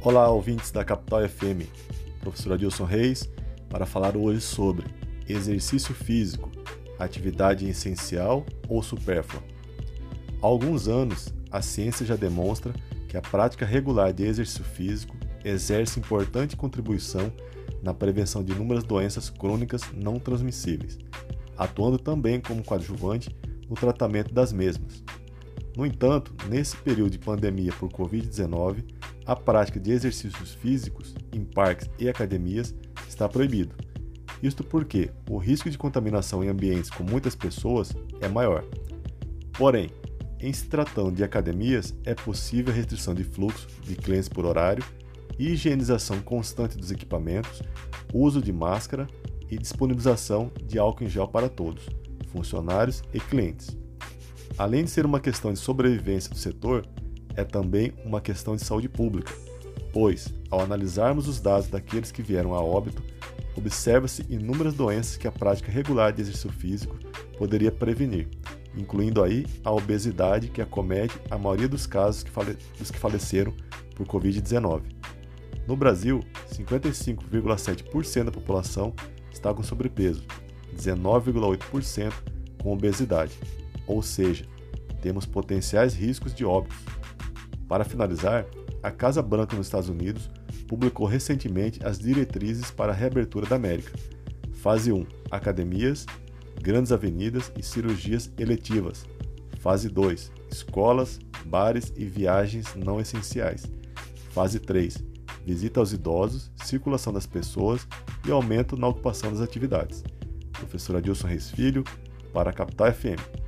Olá, ouvintes da Capital FM. Professor Adilson Reis, para falar hoje sobre exercício físico, atividade essencial ou supérflua. Há alguns anos, a ciência já demonstra que a prática regular de exercício físico exerce importante contribuição na prevenção de inúmeras doenças crônicas não transmissíveis, atuando também como coadjuvante no tratamento das mesmas. No entanto, nesse período de pandemia por Covid-19, a prática de exercícios físicos em parques e academias está proibido. Isto porque o risco de contaminação em ambientes com muitas pessoas é maior. Porém, em se tratando de academias, é possível a restrição de fluxo de clientes por horário, higienização constante dos equipamentos, uso de máscara e disponibilização de álcool em gel para todos, funcionários e clientes. Além de ser uma questão de sobrevivência do setor, é também uma questão de saúde pública, pois, ao analisarmos os dados daqueles que vieram a óbito, observa-se inúmeras doenças que a prática regular de exercício físico poderia prevenir, incluindo aí a obesidade que acomete a maioria dos casos que dos que faleceram por Covid-19. No Brasil, 55,7% da população está com sobrepeso, 19,8% com obesidade ou seja, temos potenciais riscos de óbitos. Para finalizar, a Casa Branca nos Estados Unidos publicou recentemente as diretrizes para a reabertura da América. Fase 1: academias, grandes avenidas e cirurgias eletivas. Fase 2: escolas, bares e viagens não essenciais. Fase 3: visita aos idosos, circulação das pessoas e aumento na ocupação das atividades. Professor Adilson Reis Filho, para a Capital FM.